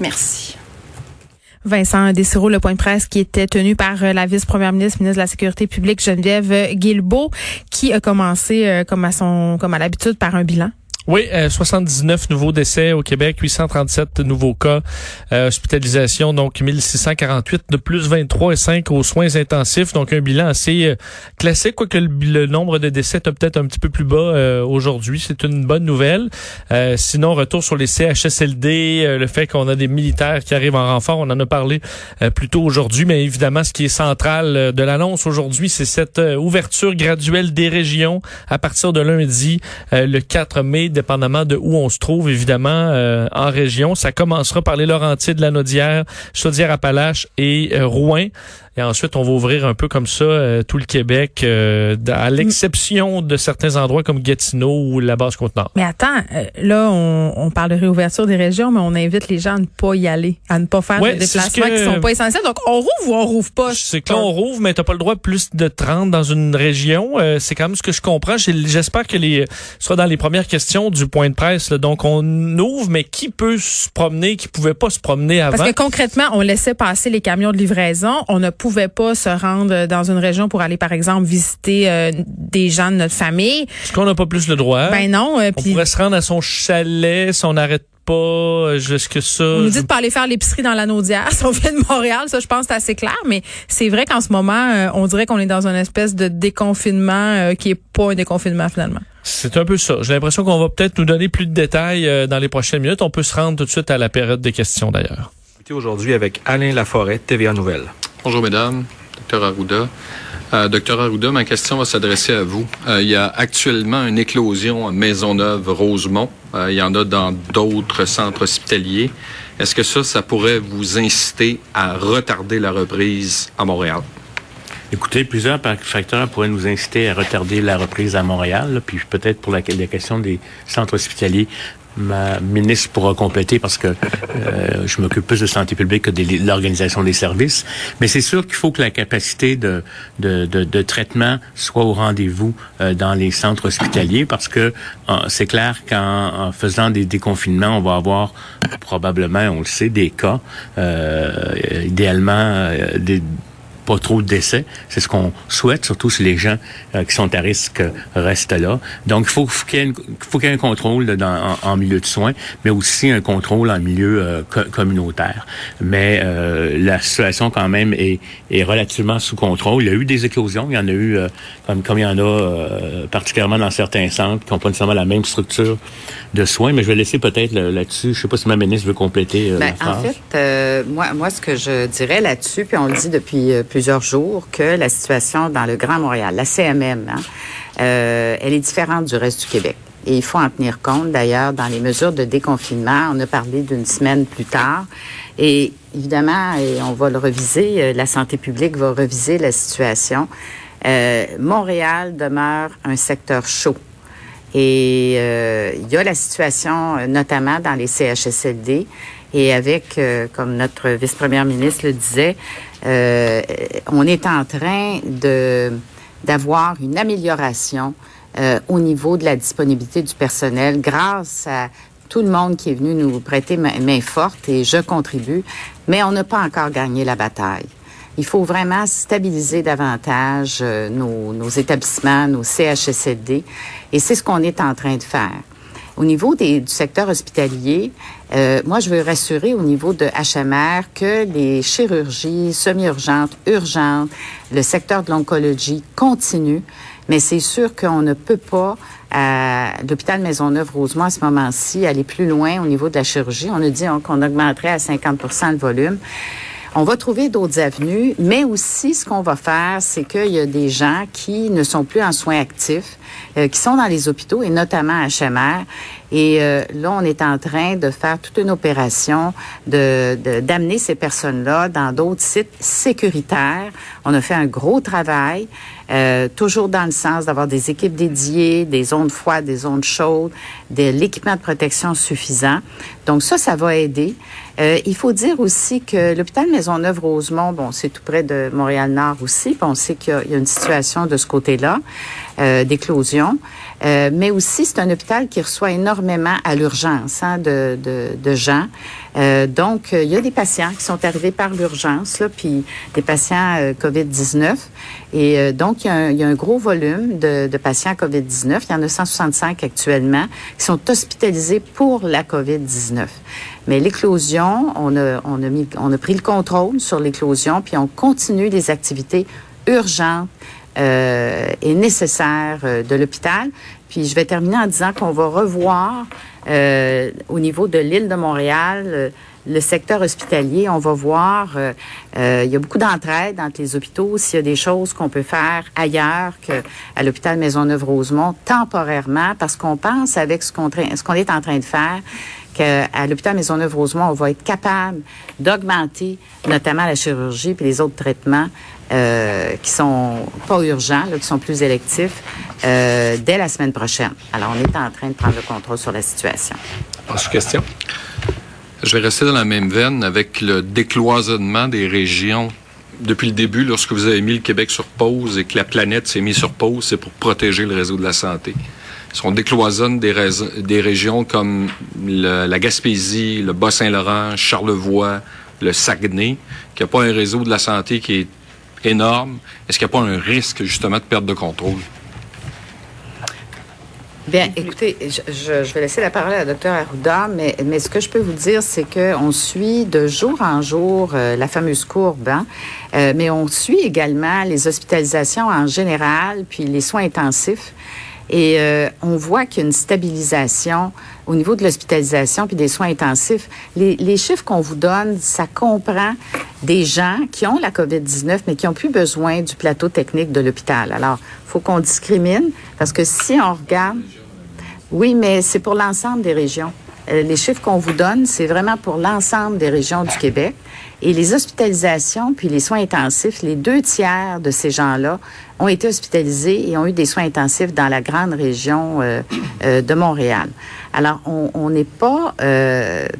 Merci. Vincent Dessureau, le point de presse qui était tenu par euh, la vice-première ministre, ministre de la Sécurité publique, Geneviève euh, Guilbeault, qui a commencé, euh, comme à son, comme à l'habitude, par un bilan. Oui, euh, 79 nouveaux décès au Québec, 837 nouveaux cas, euh, hospitalisation, donc 1648 de plus 23 et 5 aux soins intensifs, donc un bilan assez euh, classique, quoique le, le nombre de décès est peut-être un petit peu plus bas euh, aujourd'hui. C'est une bonne nouvelle. Euh, sinon, retour sur les CHSLD, euh, le fait qu'on a des militaires qui arrivent en renfort, on en a parlé plus tôt aujourd'hui, mais évidemment, ce qui est central de l'annonce aujourd'hui, c'est cette ouverture graduelle des régions à partir de lundi, le 4 mai, dépendamment de où on se trouve, évidemment, euh, en région. Ça commencera par les Laurentides, la Chaudière-Appalaches et euh, Rouen. Et ensuite, on va ouvrir un peu comme ça euh, tout le Québec, euh, à l'exception de certains endroits comme Gatineau ou la Basse-Côte-Nord. Mais attends, euh, là, on, on parle de réouverture des régions, mais on invite les gens à ne pas y aller, à ne pas faire Ouais, de déplacements que- qui sont pas essentiels. Donc, on rouvre ou on rouvre pas? C'est que là, on rouvre, mais t'as pas le droit de plus de 30 dans une région. Euh, c'est quand même ce que je comprends. J'espère que les ce sera dans les premières questions du point de presse. là. Donc, on ouvre, mais qui peut se promener, qui pouvait pas se promener avant? Parce que concrètement, on laissait passer les camions de livraison. On ne pouvait pas se rendre dans une région pour aller, par exemple, visiter euh, des gens de notre famille. Est-ce qu'on n'a pas plus le droit? Ben non. euh, on pourrait se rendre à son chalet si on n'arrête pas. euh, Jusque ça. on nous dit de pas aller faire l'épicerie dans la Naudière si on vient de Montréal. Ça, je pense que c'est assez clair. Mais c'est vrai qu'en ce moment, euh, on dirait qu'on est dans une espèce de déconfinement euh, qui est pas un déconfinement finalement. C'est un peu ça. J'ai l'impression qu'on va peut-être nous donner plus de détails euh, dans les prochaines minutes. On peut se rendre tout de suite à la période des questions d'ailleurs. Aujourd'hui avec Alain Laforêt, TVA Nouvelle. Bonjour mesdames, docteur Arruda. Euh, docteur Arruda, ma question va s'adresser à vous. Euh, il y a actuellement une éclosion à Maisonneuve-Rosemont. Euh, il y en a dans d'autres centres hospitaliers. Est-ce que ça, ça pourrait vous inciter à retarder la reprise à Montréal? Écoutez, plusieurs facteurs pourraient nous inciter à retarder la reprise à Montréal, puis peut-être pour la question des centres hospitaliers, ma ministre pourra compléter parce que euh, je m'occupe plus de santé publique que de l'organisation des services. Mais c'est sûr qu'il faut que la capacité de, de, de, de traitement soit au rendez-vous euh, dans les centres hospitaliers parce que euh, c'est clair qu'en en faisant des déconfinements, on va avoir probablement, on le sait, des cas, euh, idéalement euh, des pas trop de décès. C'est ce qu'on souhaite, surtout si les gens euh, qui sont à risque euh, restent là. Donc, il faut, qu'il y ait, une- faut qu'il y ait un contrôle là, dans, en, en milieu de soins, mais aussi un contrôle en milieu euh, co- communautaire. Mais euh, la situation, quand même, est, est relativement sous contrôle. Il y a eu des éclosions. Il y en a eu, euh, comme, comme il y en a euh, particulièrement dans certains centres qui n'ont pas nécessairement la même structure de soins. Mais je vais laisser peut-être là- là-dessus, je sais pas si ma ministre veut compléter euh, Ben, la en fait, moi, moi, ce que je dirais là-dessus, puis on le dit depuis plusieurs jours, que la situation dans le Grand Montréal, la CMM, hein, euh, elle est différente du reste du Québec. Et il faut en tenir compte. D'ailleurs, dans les mesures de déconfinement, on a parlé d'une semaine plus tard. Et évidemment, on va le reviser, euh, la santé publique va reviser la situation. Euh, Montréal demeure un secteur chaud. Et il y a la situation, notamment dans les CHSLD, et avec, euh, comme notre vice-première ministre le disait, euh, on est en train d'avoir une amélioration euh, au niveau de la disponibilité du personnel grâce à tout le monde qui est venu nous prêter main, forte et je contribue, mais on n'a pas encore gagné la bataille. Il faut vraiment stabiliser davantage nos, établissements, nos CHSLD, et c'est ce qu'on est en train de faire. Au niveau du secteur hospitalier, euh, moi, je veux rassurer au niveau de HMR que les chirurgies semi-urgentes, urgentes, le secteur de l'oncologie continue, mais c'est sûr qu'on ne peut pas, à l'hôpital Maisonneuve-Rosemont, à ce moment-ci, aller plus loin au niveau de la chirurgie. On a dit hein, qu'on augmenterait à 50% le volume. On va trouver d'autres avenues, mais aussi ce qu'on va faire, c'est qu'il y a des gens qui ne sont plus en soins actifs, euh, qui sont dans les hôpitaux et notamment à HMR Et euh, là, on est en train de faire toute une opération de d'amener ces personnes-là dans d'autres sites sécuritaires. On a fait un gros travail. Euh, toujours dans le sens d'avoir des équipes dédiées, des zones froides, des zones chaudes, de l'équipement de protection suffisant. Donc ça, ça va aider. Euh, il faut dire aussi que l'hôpital Maisonneuve-Rosemont, bon, c'est tout près de Montréal-Nord aussi, puis on sait qu'il y, a une situation de ce côté-là, euh, d'éclosion. Euh, mais aussi, c'est un hôpital qui reçoit énormément à l'urgence hein, de, de, de, gens. Euh, donc, il y a des patients qui sont arrivés par l'urgence, puis des patients euh, COVID-19. Et euh, donc, il y, a un, y, a un, gros volume de, de patients COVID-19. Il y en a 165 actuellement qui sont hospitalisés pour la COVID-19. Mais l'éclosion, on a, on, a mis, on a pris le contrôle sur l'éclosion, puis on continue les activités urgentes euh, et nécessaires de l'hôpital. Puis je vais terminer en disant qu'on va revoir euh, au niveau de l'île de Montréal euh, le secteur hospitalier. On va voir, euh, euh il y a beaucoup d'entraide entre les hôpitaux. S'il y a des choses qu'on peut faire ailleurs qu'à l'hôpital Maisonneuve-Rosemont, temporairement, parce qu'on pense avec ce qu'on est en train de faire, qu'à l'hôpital Maisonneuve-Rosemont, on va être capable d'augmenter notamment la chirurgie puis les autres traitements euh, qui sont pas urgents, qui sont plus électifs, euh, dès la semaine prochaine. Alors, on est en train de prendre le contrôle sur la situation. Question? Je vais rester dans la même veine avec le décloisonnement des régions. Depuis le début, lorsque vous avez mis le Québec sur pause et que la planète s'est mise sur pause, c'est pour protéger le réseau de la santé. Si on décloisonne des, régions comme la Gaspésie, le Bas-Saint-Laurent, Charlevoix, le Saguenay, qui n'a pas un réseau de la santé qui est énorme, est-ce qu'il n'y a pas un risque justement de perte de contrôle? Bien, écoutez, je, vais laisser la parole à docteur Arruda, mais, mais ce que je peux vous dire, c'est qu'on suit de jour en jour euh, la fameuse courbe, hein, euh, mais on suit également les hospitalisations en général, puis les soins intensifs. Et euh, on voit qu'il y a une stabilisation au niveau de l'hospitalisation puis des soins intensifs. Les, les chiffres qu'on vous donne, ça comprend des gens qui ont la COVID-19, mais qui ont plus besoin du plateau technique de l'hôpital. Alors, faut qu'on discrimine, parce que si on regarde... Oui, mais c'est pour l'ensemble des régions. Euh, les chiffres qu'on vous donne, c'est vraiment pour l'ensemble des régions du Québec. Et les hospitalisations puis les soins intensifs, les deux tiers de ces gens-là ont été hospitalisés et ont eu des soins intensifs dans la grande région euh, euh, de Montréal. Alors, on n'est pas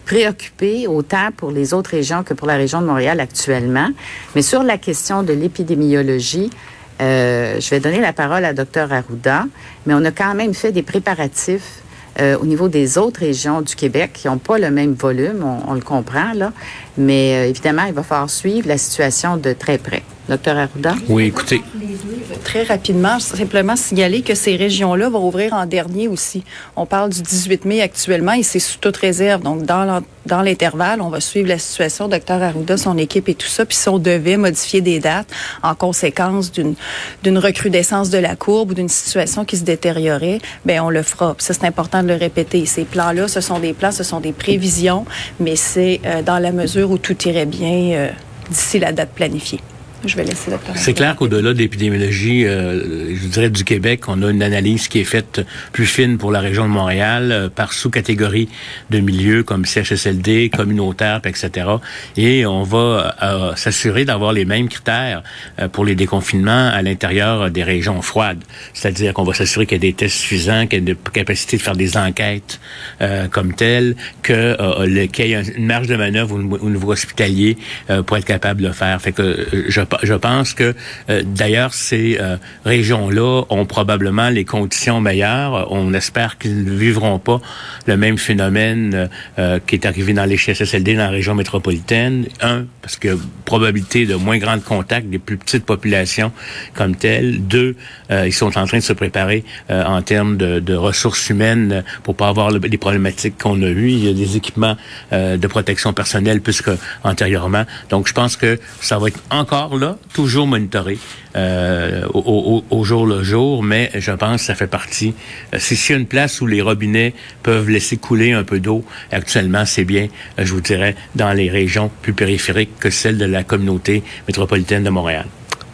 préoccupé autant pour les autres régions que pour la région de Montréal actuellement. Mais sur la question de l'épidémiologie, je vais donner la parole à Dr Arruda, mais on a quand même fait des préparatifs euh, au niveau des autres régions du Québec qui n'ont pas le même volume, on, on, le comprend, là. Mais euh, évidemment, il va falloir suivre la situation de très près. Docteur Arruda? Oui, écoutez. Très rapidement, simplement signaler que ces régions-là vont ouvrir en dernier aussi. On parle du 18 mai actuellement et c'est sous toute réserve. Donc, dans l'intervalle, on va suivre la situation, docteur Arruda, son équipe et tout ça. Puis si on devait modifier des dates en conséquence d'une d'une recrudescence de la courbe ou d'une situation qui se détériorait, ben on le fera. Puis ça, c'est important de le répéter. Ces plans-là, ce sont des plans, ce sont des prévisions, mais c'est euh, dans la mesure où tout irait bien euh, d'ici la date planifiée. Je vais laisser la C'est clair qu'au-delà de l'épidémiologie, euh, je dirais du Québec, on a une analyse qui est faite plus fine pour la région de Montréal euh, par sous-catégorie de milieux comme CHSLD, communautaire, etc. Et on va euh, s'assurer d'avoir les mêmes critères euh, pour les déconfinements à l'intérieur des régions froides. C'est-à-dire qu'on va s'assurer qu'il y a des tests suffisants, qu'il y a une capacité de faire des enquêtes euh, comme telles, que qu'il y ait une marge de manœuvre au, au niveau hospitalier pour être capable de le faire. Fait que je je pense que euh, d'ailleurs ces euh, régions-là ont probablement les conditions meilleures. On espère qu'ils ne vivront pas le même phénomène euh, qui est arrivé dans les CHSLD dans la région métropolitaine. Un, parce que probabilité de moins grand contact des plus petites populations comme telles. Deux, ils sont en train de se préparer en termes de, de, ressources humaines pour pas avoir le, les problématiques qu'on a eues. Il y a des équipements de protection personnelle plus qu'antérieurement. Donc, je pense que ça va être encore là, toujours monitoré euh, au, au, au, jour le jour, mais je pense que ça fait partie. Euh, si c'est une place où les robinets peuvent laisser couler un peu d'eau, actuellement, c'est bien, euh, je vous dirais, dans les régions plus périphériques que celles de la communauté métropolitaine de Montréal.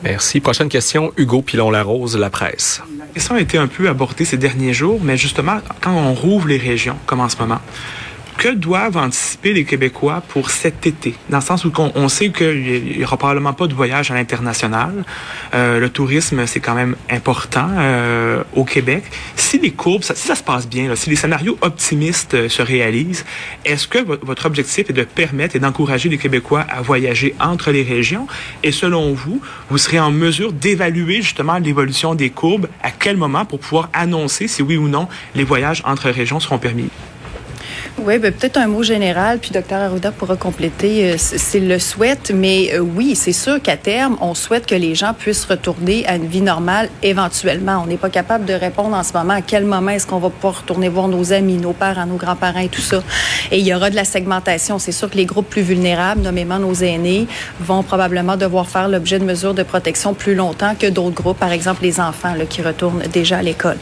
Merci. Prochaine question, Hugo Pilon-Larose, La Presse. La question a été un peu abordée ces derniers jours, mais justement, quand on rouvre les régions, comme en ce moment, que doivent anticiper les Québécois pour cet été? Dans le sens où on, sait qu'il n'y aura probablement pas de voyage à l'international. Euh, le tourisme, c'est quand même important euh, au Québec. Si les courbes, si ça se passe bien, si les scénarios optimistes euh, se réalisent, est-ce que votre objectif est de permettre et d'encourager les Québécois à voyager entre les régions? Et selon vous, vous serez en mesure d'évaluer justement l'évolution des courbes? À quel moment pour pouvoir annoncer si oui ou non les voyages entre régions seront permis? Oui, ben, peut-être un mot général, puis Dr Arruda pourra compléter euh, s'il le souhaite. Mais euh, oui, c'est sûr qu'à terme, on souhaite que les gens puissent retourner à une vie normale éventuellement. On n'est pas capable de répondre en ce moment à quel moment est-ce qu'on va pouvoir retourner voir nos amis, nos parents, nos grands-parents et tout ça. Et il y aura de la segmentation. C'est sûr que les groupes plus vulnérables, nommément nos aînés, vont probablement devoir faire l'objet de mesures de protection plus longtemps que d'autres groupes, par exemple les enfants là, qui retournent déjà à l'école.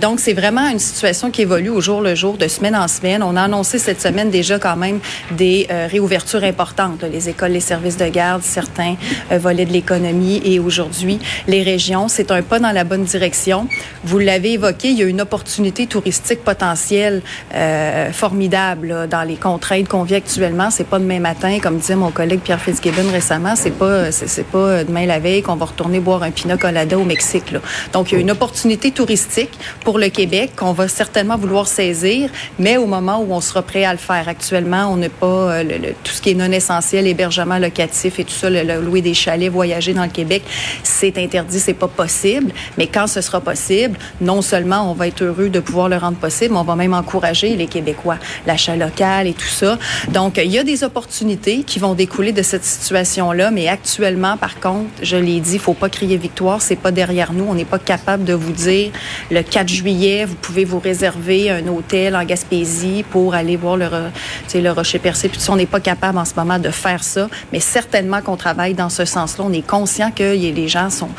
donc, c'est vraiment une situation qui évolue au jour le jour, de semaine en semaine. On a cette semaine déjà quand même des euh, réouvertures importantes. Les écoles, les services de garde, certains euh, volets de l'économie et aujourd'hui les régions. C'est un pas dans la bonne direction. Vous l'avez évoqué, il y a une opportunité touristique potentielle euh, formidable dans les contraintes qu'on vit actuellement. C'est pas demain matin, comme disait mon collègue Pierre Fitzgibbon récemment. C'est pas c'est pas demain la veille qu'on va retourner boire un pina colada au Mexique. Là. Donc il y a une opportunité touristique pour le Québec qu'on va certainement vouloir saisir, mais au moment où on sera à le faire. Actuellement, on n'a pas euh, tout ce qui est non essentiel, hébergement locatif et tout ça, le, louer des chalets, voyager dans le Québec, c'est interdit, c'est pas possible. Mais quand ce sera possible, non seulement on va être heureux de pouvoir le rendre possible, mais on va même encourager les Québécois, l'achat local et tout ça. Donc, il y a des opportunités qui vont découler de cette situation-là, mais actuellement, par contre, je l'ai dit, faut pas crier victoire, c'est pas derrière nous, on n'est pas capable de vous dire le 4 juillet, vous pouvez vous réserver un hôtel en Gaspésie pour aller voir le, rocher percé. Puis on n'est pas capable en ce moment de faire ça, mais certainement qu'on travaille dans ce sens-là. On est conscient que les gens sont,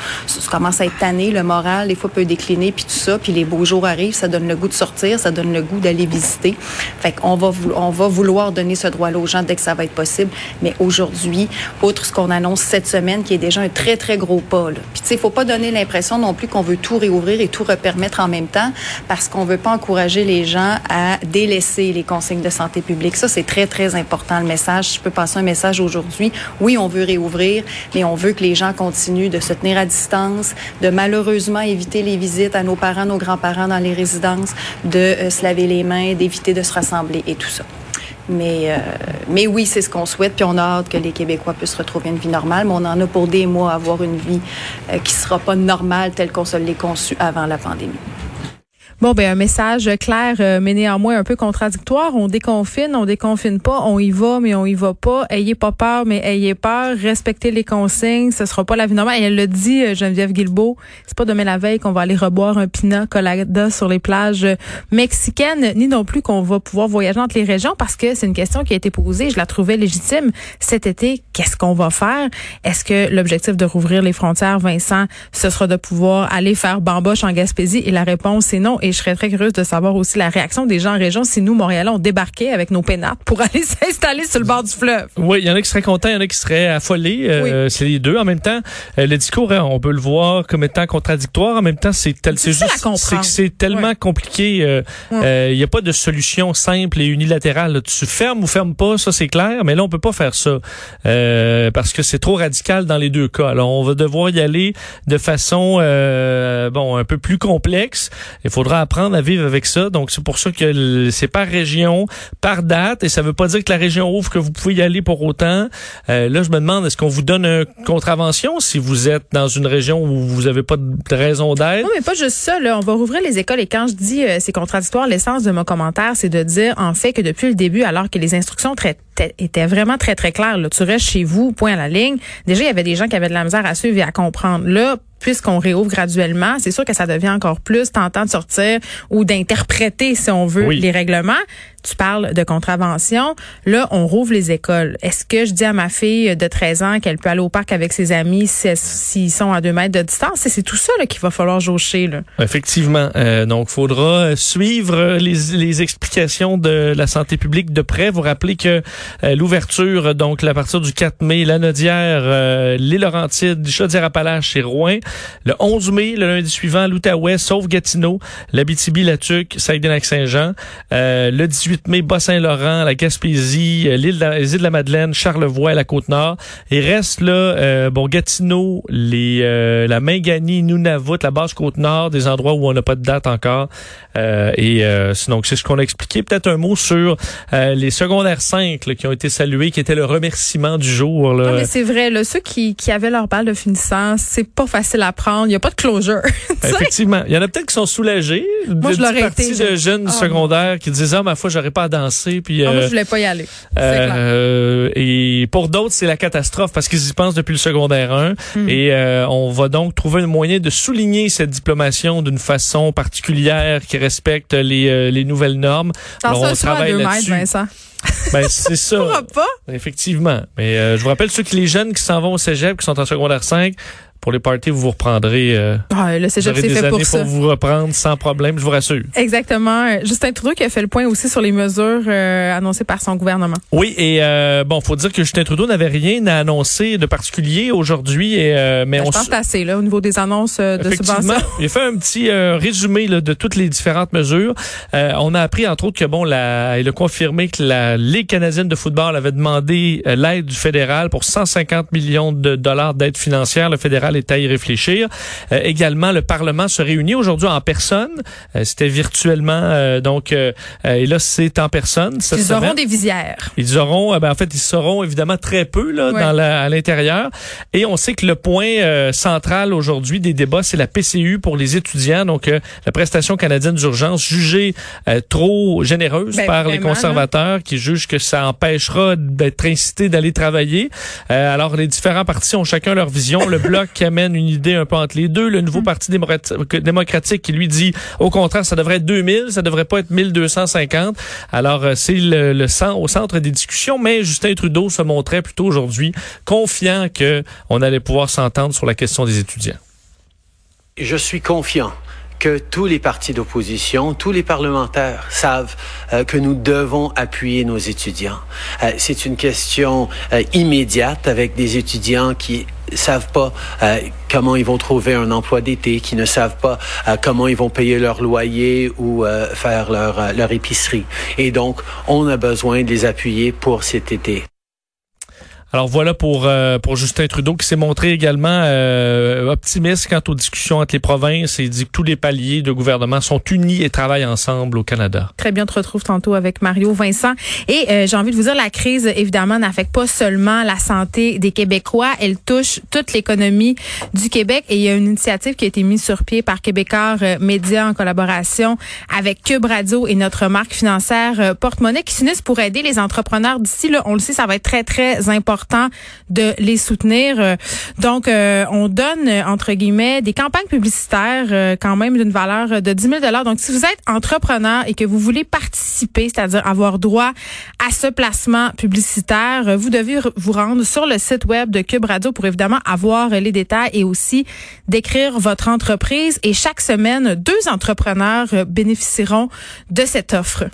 commencent à être tannés, le moral des fois peut décliner, puis tout ça, puis les beaux jours arrivent, ça donne le goût de sortir, ça donne le goût d'aller visiter. Fait qu'on va, on va vouloir donner ce droit-là aux gens dès que ça va être possible. Mais aujourd'hui, outre ce qu'on annonce cette semaine, qui est déjà un très, très gros pas, là. Puis tu sais, faut pas donner l'impression non plus qu'on veut tout réouvrir et tout repermettre en même temps, parce qu'on veut pas encourager les gens à délaisser les consignes de santé publique. Ça, c'est très, très important, le message. Je peux passer un message aujourd'hui. Oui, on veut réouvrir, mais on veut que les gens continuent de se tenir à distance, de malheureusement éviter les visites à nos parents, nos grands-parents dans les résidences, de euh, se laver les mains, d'éviter de se rassembler et tout ça. Mais, euh, mais oui, c'est ce qu'on souhaite. Puis on a hâte que les Québécois puissent retrouver une vie normale. Mais on en a pour des mois à avoir une vie euh, qui ne sera pas normale telle qu'on se l'est conçue avant la pandémie. Bon, ben un message clair, euh, mais néanmoins un peu contradictoire. On déconfine, on déconfine pas, on y va, mais on y va pas. Ayez pas peur, mais ayez peur. Respectez les consignes, ce sera pas la vie normale. Et elle le dit, euh, Geneviève Guilbeault, c'est pas demain la veille qu'on va aller reboire un pina colada sur les plages mexicaines, ni non plus qu'on va pouvoir voyager entre les régions, parce que c'est une question qui a été posée. Je la trouvais légitime cet été. Qu'est-ce qu'on va faire? Est-ce que l'objectif de rouvrir les frontières, Vincent, ce sera de pouvoir aller faire bamboche en Gaspésie? Et la réponse est non. Et je serais très curieuse de savoir aussi la réaction des gens en région si nous, Montréal, on débarquait avec nos pénates pour aller s'installer sur le bord du fleuve. Oui, il y en a qui seraient contents, il y en a qui seraient affolés. Euh, c'est les deux. En même temps, euh, le discours, hein, on peut le voir comme étant contradictoire. En même temps, c'est c'est juste c'est tellement compliqué. Euh, il n'y a pas de solution simple et unilatérale. Tu fermes ou fermes pas, ça c'est clair. Mais là, on peut pas faire ça parce que c'est trop radical dans les deux cas. Alors, on va devoir y aller de façon bon un peu plus complexe. Il faudra apprendre à vivre avec ça. Donc, c'est pour ça que c'est par région, par date, et ça veut pas dire que la région ouvre que vous pouvez y aller pour autant. Euh, là, je me demande, est-ce qu'on vous donne une contravention si vous êtes dans une région où vous avez pas de raison d'être? Non, mais pas juste ça. Là. On va rouvrir les écoles et quand je dis euh, c'est contradictoire, l'essence de mon commentaire, c'est de dire en fait que depuis le début, alors que les instructions étaient vraiment très, très claires, là, tu restes chez vous, point à la ligne. Déjà, il y avait des gens qui avaient de la misère à suivre et à comprendre. Puisqu'on réouvre graduellement, c'est sûr que ça devient encore plus tentant de sortir ou d'interpréter, si on veut, les règlements. tu parles de contravention. Là, on rouvre les écoles. Est-ce que je dis à ma fille de 13 ans qu'elle peut aller au parc avec ses amis s'ils sont à deux mètres de distance? C'est tout ça qu'il va falloir jaucher. Là. Effectivement. Euh, donc, faudra suivre les, les, explications de la santé publique de près. Vous rappelez que euh, l'ouverture, donc à partir du 4 mai, la Nodière, euh, les Laurentides, Chaudière-Appalaches et Rouen. Le 11 mai, le lundi suivant, l'Outaouais, sauf Gatineau, l'Abitibi-Latuc, Saguenay-Lac-Saint-Jean. Euh, le 18 mai, Bas-Saint-Laurent, la Gaspésie, euh, l'île de, les de la Madeleine, Charlevoix et la Côte-Nord. Et reste là, euh, bon, Gatineau, les, euh, la Mingani, Nunavut, la basse Côte-Nord, des endroits où on n'a pas de date encore. et sinon, c'est ce qu'on a expliqué. Peut-être un mot sur les secondaires 5 qui ont été salués, qui était le remerciement du jour. Là. Non, mais c'est vrai, là, ceux qui, qui avaient leur balle de finissant, c'est pas facile à prendre. Il n'y a pas de closure. Effectivement. Il y en a peut-être qui sont soulagés. Moi, je l'aurais été. de jeunes ah, secondaires qui disaient, ah, ma foi, j'aurais pas à danser. Puis, ah, moi, je voulais pas y aller. Euh, et pour d'autres, c'est la catastrophe parce qu'ils y pensent depuis le secondaire 1. Hmm. Et euh, on va donc trouver un moyen de souligner cette diplomation d'une façon particulière qui respecte les, euh, les nouvelles normes. Alors, on travaille là-dessus. Vincent. Ben, c'est ça. pas. Effectivement. Mais euh, je vous rappelle ceux qui les jeunes qui s'en vont au cégep, qui sont en secondaire 5, pour les parties, vous vous reprendrez. Euh, ah, le cégep, c'est fait pour ça. pour vous reprendre sans problème, je vous rassure. Exactement. Justin Trudeau qui a fait le point aussi sur les mesures euh, annoncées par son gouvernement. Oui, et euh, bon, faut dire que Justin Trudeau n'avait rien à annoncer de particulier aujourd'hui. Euh, mais ben, on je pense assez là au niveau des annonces de subventions. Il a fait un petit résumé là, de toutes les différentes mesures. on a appris entre autres que bon, la, il a confirmé que la Ligue canadienne de football avait demandé l'aide du fédéral pour 150 millions de dollars d'aide financière. Le fédéral est à y réfléchir. Euh, également, le Parlement se réunit aujourd'hui en personne. Euh, c'était virtuellement, euh, donc, et là, c'est en personne. Ils auront des visières. Ils auront, ben, en fait, ils seront évidemment très peu là, dans la, à l'intérieur. Et on sait que le point central aujourd'hui des débats, c'est la PCU pour les étudiants, donc la prestation canadienne d'urgence jugée trop généreuse ben, par les conservateurs qui jugent que ça empêchera d'être incité d'aller travailler. alors, les différents partis ont chacun leur vision. Le bloc qui amène une idée un peu entre les deux. Le nouveau mm. Parti démocratique qui lui dit, au contraire, ça devrait être 2000, ça devrait pas être 1250. Alors, euh, c'est le, le au centre des discussions, mais Justin Trudeau se montrait plutôt aujourd'hui confiant que on allait pouvoir s'entendre sur la question des étudiants. Je suis confiant que tous les partis d'opposition, tous les parlementaires savent euh, que nous devons appuyer nos étudiants. Euh, c'est une question euh, immédiate avec des étudiants qui savent pas comment ils vont trouver un emploi d'été, qui ne savent pas comment ils vont payer leur loyer ou faire leur, leur épicerie. Et donc, on a besoin de les appuyer pour cet été. Alors voilà pour euh, pour Justin Trudeau qui s'est montré également euh, optimiste quant aux discussions entre les provinces et dit que tous les paliers de gouvernement sont unis et travaillent ensemble au Canada. Très bien, on te retrouve tantôt avec Mario Vincent. Et euh, j'ai envie de vous dire, la crise, évidemment, n'affecte pas seulement la santé des Québécois, elle touche toute l'économie du Québec. Et il y a une initiative qui a été mise sur pied par Québécois Média en collaboration avec Cube Radio et notre marque financière Porte-Monnaie qui s'unissent pour aider les entrepreneurs d'ici. Là, on le sait, ça va être très, très important de les soutenir. Euh, donc, euh, on donne, entre guillemets, des campagnes publicitaires euh, quand même d'une valeur de 10 000 Donc, si vous êtes entrepreneur et que vous voulez participer, c'est-à-dire avoir droit à ce placement publicitaire, vous devez vous rendre sur le site web de Cube Radio pour évidemment avoir les détails et aussi décrire votre entreprise. Et chaque semaine, deux entrepreneurs bénéficieront de cette offre.